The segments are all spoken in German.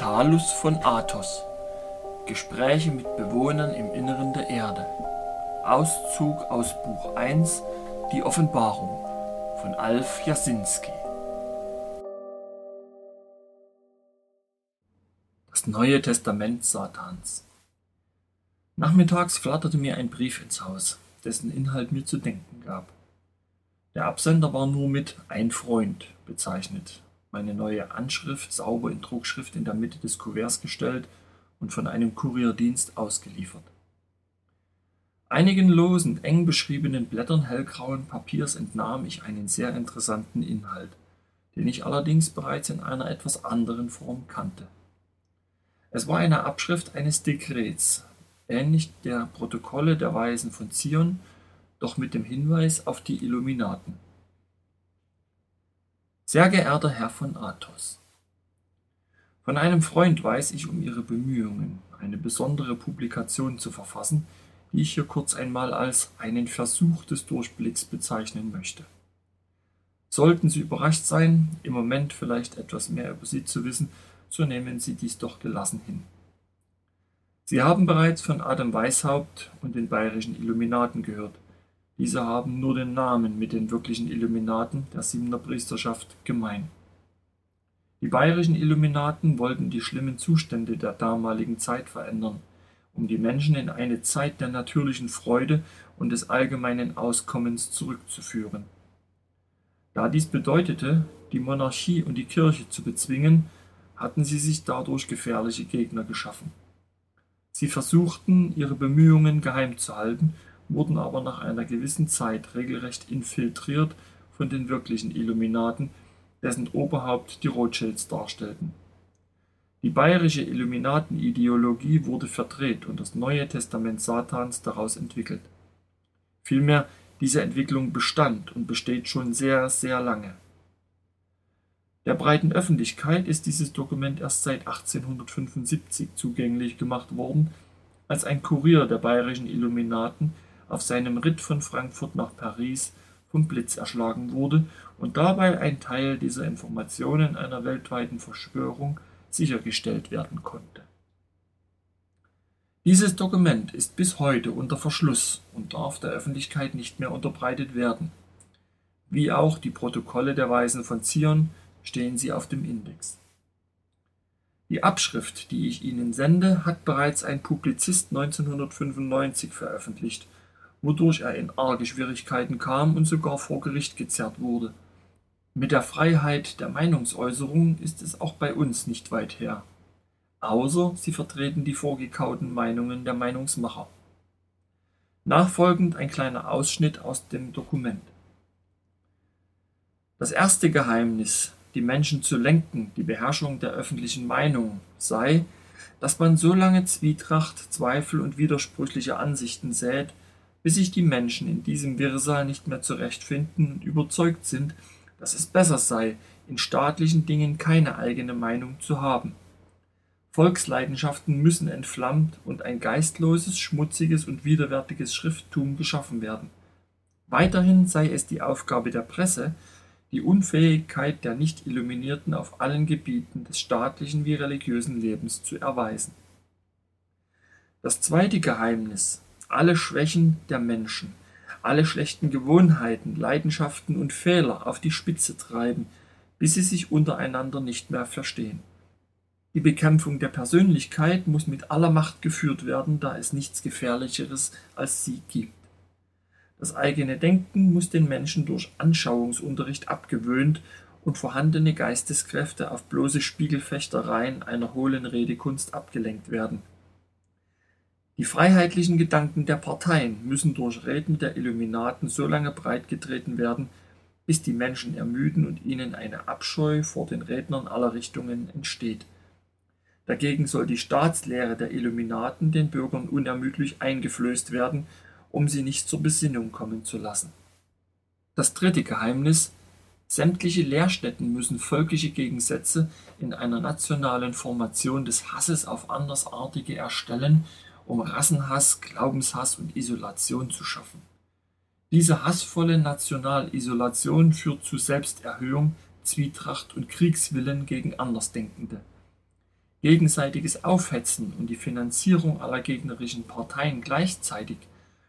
Talus von Athos. Gespräche mit Bewohnern im Inneren der Erde. Auszug aus Buch 1 Die Offenbarung von Alf Jasinski. Das Neue Testament Satans. Nachmittags flatterte mir ein Brief ins Haus, dessen Inhalt mir zu denken gab. Der Absender war nur mit Ein Freund bezeichnet meine neue Anschrift sauber in Druckschrift in der Mitte des Kuverts gestellt und von einem Kurierdienst ausgeliefert. Einigen losen, eng beschriebenen Blättern hellgrauen Papiers entnahm ich einen sehr interessanten Inhalt, den ich allerdings bereits in einer etwas anderen Form kannte. Es war eine Abschrift eines Dekrets, ähnlich der Protokolle der Weisen von Zion, doch mit dem Hinweis auf die Illuminaten. Sehr geehrter Herr von Athos, von einem Freund weiß ich um Ihre Bemühungen, eine besondere Publikation zu verfassen, die ich hier kurz einmal als einen Versuch des Durchblicks bezeichnen möchte. Sollten Sie überrascht sein, im Moment vielleicht etwas mehr über Sie zu wissen, so nehmen Sie dies doch gelassen hin. Sie haben bereits von Adam Weishaupt und den bayerischen Illuminaten gehört, diese haben nur den Namen mit den wirklichen Illuminaten der Siebener Priesterschaft gemein. Die bayerischen Illuminaten wollten die schlimmen Zustände der damaligen Zeit verändern, um die Menschen in eine Zeit der natürlichen Freude und des allgemeinen Auskommens zurückzuführen. Da dies bedeutete, die Monarchie und die Kirche zu bezwingen, hatten sie sich dadurch gefährliche Gegner geschaffen. Sie versuchten, ihre Bemühungen geheim zu halten wurden aber nach einer gewissen Zeit regelrecht infiltriert von den wirklichen Illuminaten, dessen Oberhaupt die Rothschilds darstellten. Die bayerische Illuminatenideologie wurde verdreht und das Neue Testament Satans daraus entwickelt. Vielmehr, diese Entwicklung bestand und besteht schon sehr, sehr lange. Der breiten Öffentlichkeit ist dieses Dokument erst seit 1875 zugänglich gemacht worden, als ein Kurier der bayerischen Illuminaten auf seinem Ritt von Frankfurt nach Paris vom Blitz erschlagen wurde und dabei ein Teil dieser Informationen einer weltweiten Verschwörung sichergestellt werden konnte. Dieses Dokument ist bis heute unter Verschluss und darf der Öffentlichkeit nicht mehr unterbreitet werden. Wie auch die Protokolle der Weisen von Zion stehen sie auf dem Index. Die Abschrift, die ich Ihnen sende, hat bereits ein Publizist 1995 veröffentlicht wodurch er in arge Schwierigkeiten kam und sogar vor Gericht gezerrt wurde. Mit der Freiheit der Meinungsäußerung ist es auch bei uns nicht weit her. Außer sie vertreten die vorgekauten Meinungen der Meinungsmacher. Nachfolgend ein kleiner Ausschnitt aus dem Dokument. Das erste Geheimnis, die Menschen zu lenken, die Beherrschung der öffentlichen Meinung, sei, dass man so lange Zwietracht, Zweifel und widersprüchliche Ansichten sät, bis sich die Menschen in diesem Wirrsal nicht mehr zurechtfinden und überzeugt sind, dass es besser sei, in staatlichen Dingen keine eigene Meinung zu haben. Volksleidenschaften müssen entflammt und ein geistloses, schmutziges und widerwärtiges Schrifttum geschaffen werden. Weiterhin sei es die Aufgabe der Presse, die Unfähigkeit der Nicht-Illuminierten auf allen Gebieten des staatlichen wie religiösen Lebens zu erweisen. Das zweite Geheimnis, alle Schwächen der Menschen, alle schlechten Gewohnheiten, Leidenschaften und Fehler auf die Spitze treiben, bis sie sich untereinander nicht mehr verstehen. Die Bekämpfung der Persönlichkeit muss mit aller Macht geführt werden, da es nichts Gefährlicheres als sie gibt. Das eigene Denken muss den Menschen durch Anschauungsunterricht abgewöhnt und vorhandene Geisteskräfte auf bloße Spiegelfechtereien einer hohlen Redekunst abgelenkt werden. Die freiheitlichen Gedanken der Parteien müssen durch Reden der Illuminaten so lange breitgetreten werden, bis die Menschen ermüden und ihnen eine Abscheu vor den Rednern aller Richtungen entsteht. Dagegen soll die Staatslehre der Illuminaten den Bürgern unermüdlich eingeflößt werden, um sie nicht zur Besinnung kommen zu lassen. Das dritte Geheimnis Sämtliche Lehrstätten müssen völkische Gegensätze in einer nationalen Formation des Hasses auf Andersartige erstellen um Rassenhass, Glaubenshass und Isolation zu schaffen. Diese hassvolle Nationalisolation führt zu Selbsterhöhung, Zwietracht und Kriegswillen gegen Andersdenkende. Gegenseitiges Aufhetzen und die Finanzierung aller gegnerischen Parteien gleichzeitig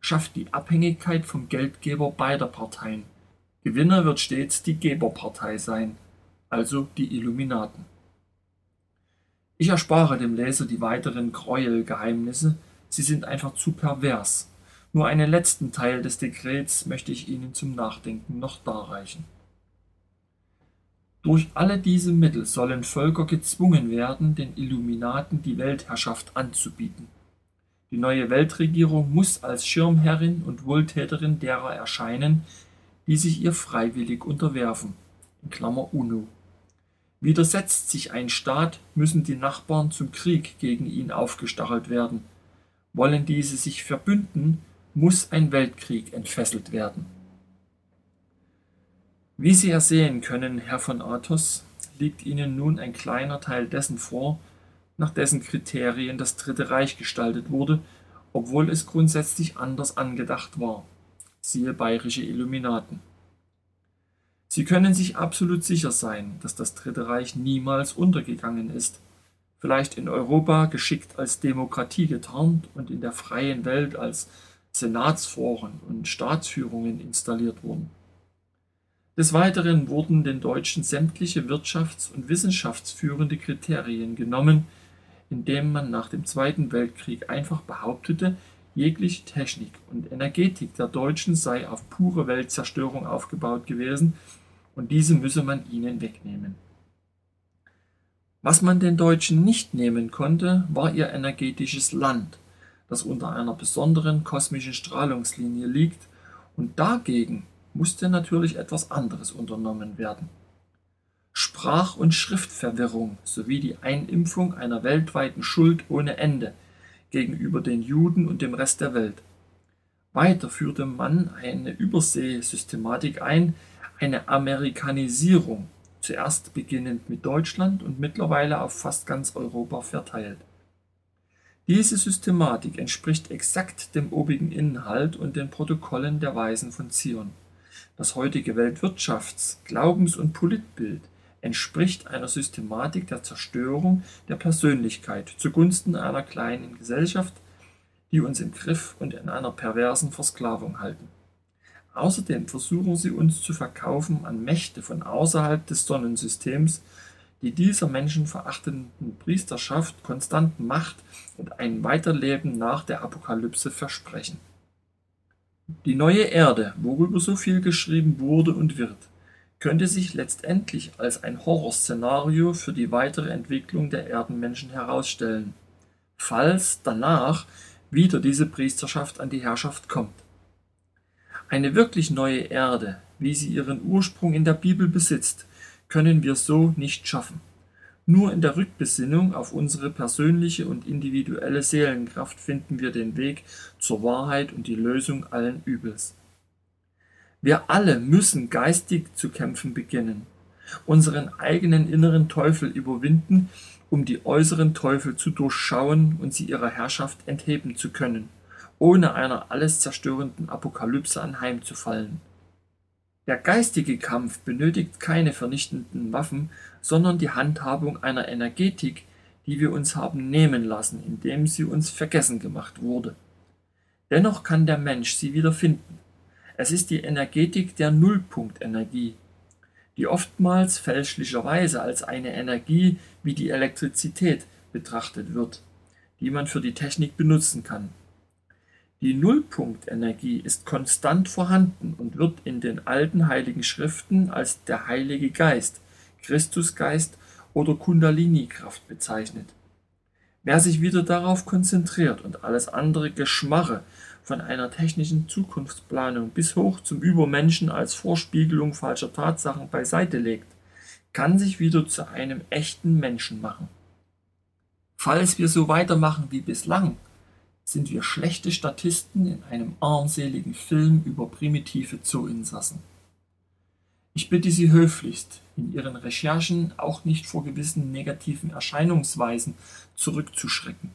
schafft die Abhängigkeit vom Geldgeber beider Parteien. Gewinner wird stets die Geberpartei sein, also die Illuminaten. Ich erspare dem Leser die weiteren Gräuelgeheimnisse, sie sind einfach zu pervers. Nur einen letzten Teil des Dekrets möchte ich Ihnen zum Nachdenken noch darreichen. Durch alle diese Mittel sollen Völker gezwungen werden, den Illuminaten die Weltherrschaft anzubieten. Die neue Weltregierung muss als Schirmherrin und Wohltäterin derer erscheinen, die sich ihr freiwillig unterwerfen (UNO). Widersetzt sich ein Staat, müssen die Nachbarn zum Krieg gegen ihn aufgestachelt werden. Wollen diese sich verbünden, muss ein Weltkrieg entfesselt werden wie Sie ersehen können, Herr von Athos, liegt Ihnen nun ein kleiner Teil dessen vor, nach dessen Kriterien das Dritte Reich gestaltet wurde, obwohl es grundsätzlich anders angedacht war. Siehe bayerische Illuminaten. Sie können sich absolut sicher sein, dass das Dritte Reich niemals untergegangen ist, vielleicht in Europa geschickt als Demokratie getarnt und in der freien Welt als Senatsforen und Staatsführungen installiert wurden. Des Weiteren wurden den Deutschen sämtliche wirtschafts- und wissenschaftsführende Kriterien genommen, indem man nach dem Zweiten Weltkrieg einfach behauptete, jegliche Technik und Energetik der Deutschen sei auf pure Weltzerstörung aufgebaut gewesen und diese müsse man ihnen wegnehmen. Was man den Deutschen nicht nehmen konnte, war ihr energetisches Land, das unter einer besonderen kosmischen Strahlungslinie liegt und dagegen musste natürlich etwas anderes unternommen werden. Sprach- und Schriftverwirrung sowie die Einimpfung einer weltweiten Schuld ohne Ende gegenüber den Juden und dem Rest der Welt. Weiter führte man eine Überseesystematik ein, eine Amerikanisierung, zuerst beginnend mit Deutschland und mittlerweile auf fast ganz Europa verteilt. Diese Systematik entspricht exakt dem obigen Inhalt und den Protokollen der Weisen von Zion. Das heutige Weltwirtschafts-, Glaubens- und Politbild entspricht einer Systematik der Zerstörung der Persönlichkeit zugunsten einer kleinen Gesellschaft, die uns im Griff und in einer perversen Versklavung halten. Außerdem versuchen sie uns zu verkaufen an Mächte von außerhalb des Sonnensystems, die dieser menschenverachtenden Priesterschaft konstant Macht und ein Weiterleben nach der Apokalypse versprechen die neue Erde, worüber so viel geschrieben wurde und wird, könnte sich letztendlich als ein Horrorszenario für die weitere Entwicklung der Erdenmenschen herausstellen, falls danach wieder diese Priesterschaft an die Herrschaft kommt. Eine wirklich neue Erde, wie sie ihren Ursprung in der Bibel besitzt, können wir so nicht schaffen. Nur in der Rückbesinnung auf unsere persönliche und individuelle Seelenkraft finden wir den Weg zur Wahrheit und die Lösung allen Übels. Wir alle müssen geistig zu kämpfen beginnen, unseren eigenen inneren Teufel überwinden, um die äußeren Teufel zu durchschauen und sie ihrer Herrschaft entheben zu können, ohne einer alles zerstörenden Apokalypse anheimzufallen. Der geistige Kampf benötigt keine vernichtenden Waffen, sondern die Handhabung einer Energetik, die wir uns haben nehmen lassen, indem sie uns vergessen gemacht wurde. Dennoch kann der Mensch sie wieder finden. Es ist die Energetik der Nullpunktenergie, die oftmals fälschlicherweise als eine Energie wie die Elektrizität betrachtet wird, die man für die Technik benutzen kann. Die Nullpunktenergie ist konstant vorhanden und wird in den alten heiligen Schriften als der Heilige Geist, Christusgeist oder Kundalini-Kraft bezeichnet. Wer sich wieder darauf konzentriert und alles andere Geschmarre von einer technischen Zukunftsplanung bis hoch zum Übermenschen als Vorspiegelung falscher Tatsachen beiseite legt, kann sich wieder zu einem echten Menschen machen. Falls wir so weitermachen wie bislang, sind wir schlechte Statisten in einem armseligen Film über primitive Zooinsassen. Ich bitte Sie höflichst, in Ihren Recherchen auch nicht vor gewissen negativen Erscheinungsweisen zurückzuschrecken.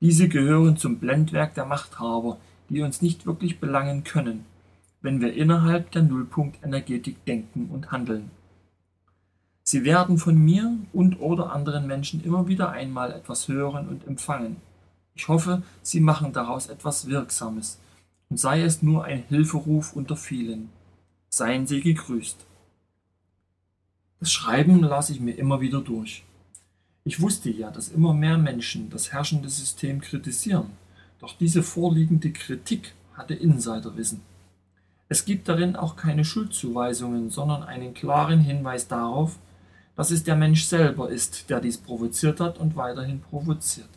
Diese gehören zum Blendwerk der Machthaber, die uns nicht wirklich belangen können, wenn wir innerhalb der Nullpunktenergetik denken und handeln. Sie werden von mir und oder anderen Menschen immer wieder einmal etwas hören und empfangen. Ich hoffe, Sie machen daraus etwas Wirksames, und sei es nur ein Hilferuf unter vielen. Seien Sie gegrüßt. Das Schreiben las ich mir immer wieder durch. Ich wusste ja, dass immer mehr Menschen das herrschende System kritisieren, doch diese vorliegende Kritik hatte Insiderwissen. Es gibt darin auch keine Schuldzuweisungen, sondern einen klaren Hinweis darauf, dass es der Mensch selber ist, der dies provoziert hat und weiterhin provoziert.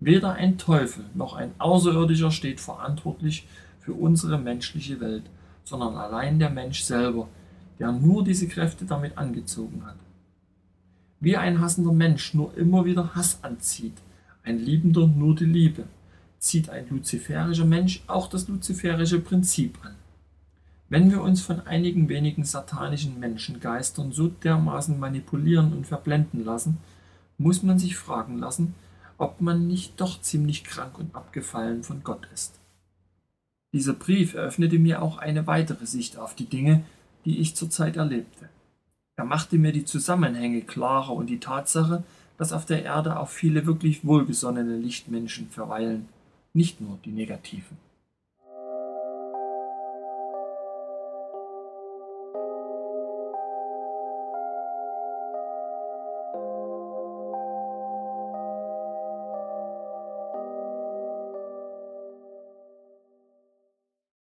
Weder ein Teufel noch ein Außerirdischer steht verantwortlich für unsere menschliche Welt, sondern allein der Mensch selber, der nur diese Kräfte damit angezogen hat. Wie ein hassender Mensch nur immer wieder Hass anzieht, ein Liebender nur die Liebe, zieht ein luziferischer Mensch auch das luziferische Prinzip an. Wenn wir uns von einigen wenigen satanischen Menschengeistern so dermaßen manipulieren und verblenden lassen, muss man sich fragen lassen, ob man nicht doch ziemlich krank und abgefallen von Gott ist. Dieser Brief eröffnete mir auch eine weitere Sicht auf die Dinge, die ich zurzeit erlebte. Er machte mir die Zusammenhänge klarer und die Tatsache, dass auf der Erde auch viele wirklich wohlgesonnene Lichtmenschen verweilen, nicht nur die negativen.